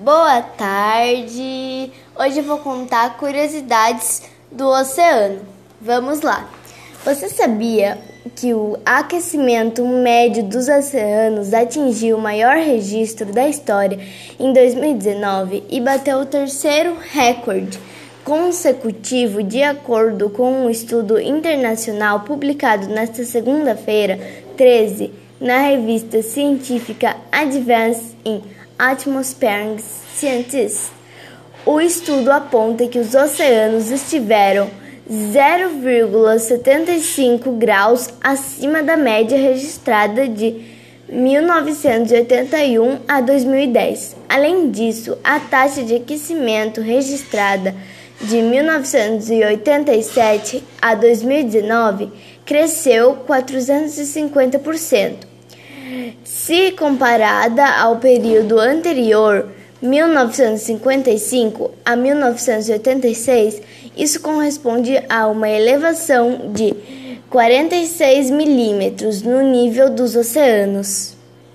Boa tarde! Hoje eu vou contar curiosidades do oceano. Vamos lá! Você sabia que o aquecimento médio dos oceanos atingiu o maior registro da história em 2019 e bateu o terceiro recorde consecutivo de acordo com um estudo internacional publicado nesta segunda-feira, 13, na revista científica Advances in Atmospheric Sciences. O estudo aponta que os oceanos estiveram 0,75 graus acima da média registrada de 1981 a 2010. Além disso, a taxa de aquecimento registrada de 1987 a 2019 cresceu 450%. Se comparada ao período anterior, 1955 a 1986, isso corresponde a uma elevação de 46 milímetros no nível dos oceanos.